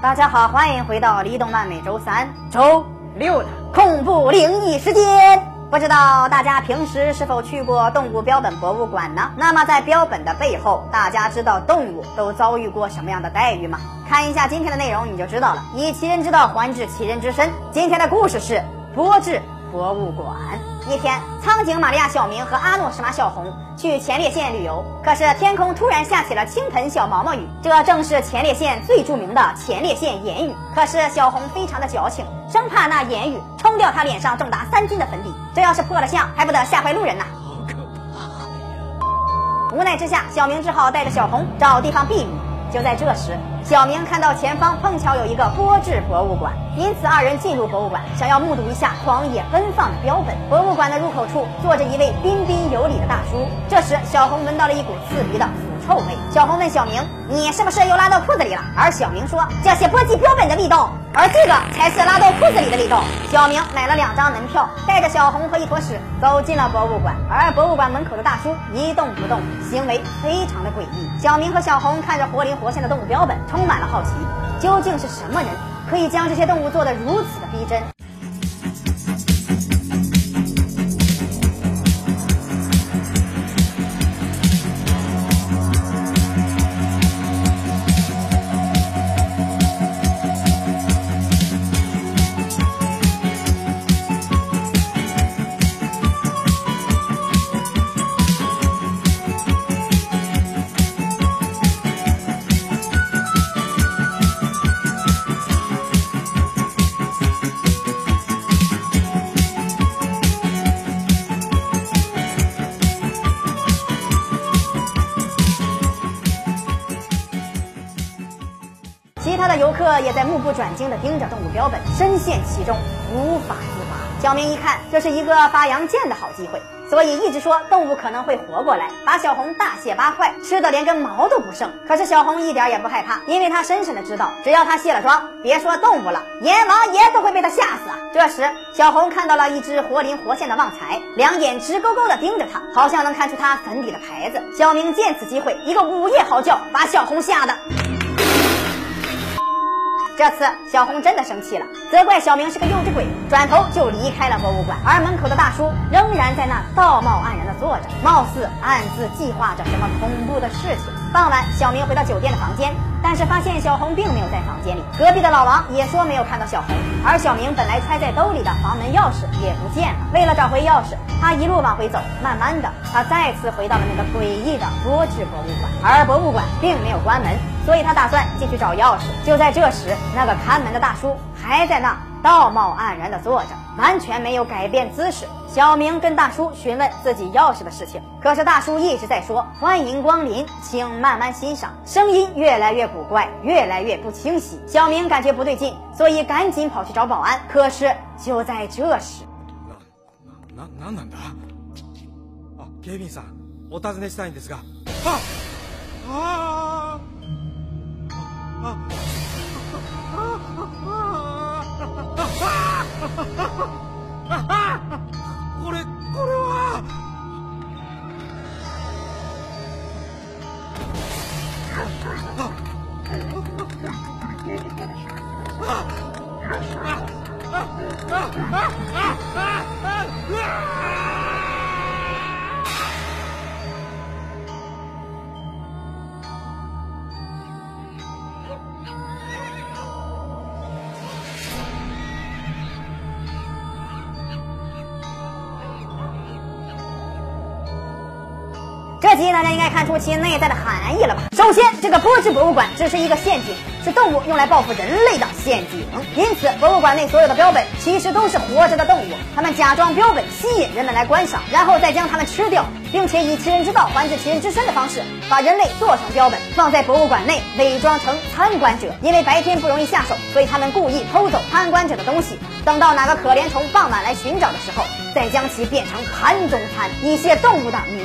大家好，欢迎回到李动漫每周三、周六的恐怖灵异时间。不知道大家平时是否去过动物标本博物馆呢？那么在标本的背后，大家知道动物都遭遇过什么样的待遇吗？看一下今天的内容你就知道了。以其人之道还治其人之身。今天的故事是波治博物馆。一天，苍井玛利亚、小明和阿诺什玛、小红去前列腺旅游，可是天空突然下起了倾盆小毛毛雨，这正是前列腺最著名的前列腺盐雨。可是小红非常的矫情，生怕那盐雨冲掉她脸上重达三斤的粉底，这要是破了相，还不得吓坏路人呐！无奈之下，小明只好带着小红找地方避雨。就在这时，小明看到前方碰巧有一个波制博物馆，因此二人进入博物馆，想要目睹一下狂野奔放的标本。博物馆的入口处坐着一位彬彬有礼的大叔。这时，小红闻到了一股刺鼻的臭味。小红问小明：“你是不是又拉到裤子里了？”而小明说：“这是波及标本的味道。”而这个才是拉到裤子里的味道。小明买了两张门票，带着小红和一坨屎走进了博物馆。而博物馆门口的大叔一动不动，行为非常的诡异。小明和小红看着活灵活现的动物标本，充满了好奇，究竟是什么人可以将这些动物做得如此的逼真？他的游客也在目不转睛地盯着动物标本，深陷其中，无法自拔。小明一看，这是一个发扬剑的好机会，所以一直说动物可能会活过来，把小红大卸八块，吃的连根毛都不剩。可是小红一点也不害怕，因为她深深的知道，只要她卸了妆，别说动物了，阎王爷都会被她吓死啊！这时，小红看到了一只活灵活现的旺财，两眼直勾勾地盯着她，好像能看出她粉底的牌子。小明见此机会，一个午夜嚎叫，把小红吓得。这次小红真的生气了，责怪小明是个幼稚鬼，转头就离开了博物馆。而门口的大叔仍然在那道貌岸然的坐着，貌似暗自计划着什么恐怖的事情。傍晚，小明回到酒店的房间，但是发现小红并没有在房间里。隔壁的老王也说没有看到小红，而小明本来揣在兜里的房门钥匙也不见了。为了找回钥匙，他一路往回走，慢慢的，他再次回到了那个诡异的波智博物馆。而博物馆并没有关门，所以他打算进去找钥匙。就在这时，那个看门的大叔还在那道貌岸然的坐着，完全没有改变姿势。小明跟大叔询问自己钥匙的事情，可是大叔一直在说欢迎光临，请慢慢欣赏，声音越来越古怪，越来越不清晰。小明感觉不对劲，所以赶紧跑去找保安。可是就在这时，な、な、なんなんだあ、警備員さん、お尋ねしたいんですが。ああああ 这集大家应该看出其内在的含义了吧？首先，这个波治博物馆只是一个陷阱，是动物用来报复人类的陷阱。因此，博物馆内所有的标本其实都是活着的动物，他们假装标本吸引人们来观赏，然后再将它们吃掉，并且以其人之道还治其人之身的方式，把人类做成标本，放在博物馆内，伪装成参观者。因为白天不容易下手，所以他们故意偷走参观者的东西，等到哪个可怜虫傍晚来寻找的时候，再将其变成盘中餐，以泄动物的民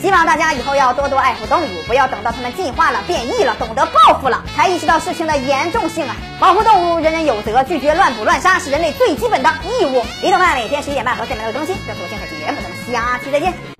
希望大家以后要多多爱护动物，不要等到它们进化了、变异了、懂得报复了，才意识到事情的严重性啊！保护动物，人人有责，拒绝乱捕乱杀是人类最基本的义务。李动漫每天十一点半和下面都更新，这是我精彩节目，咱们下期再见。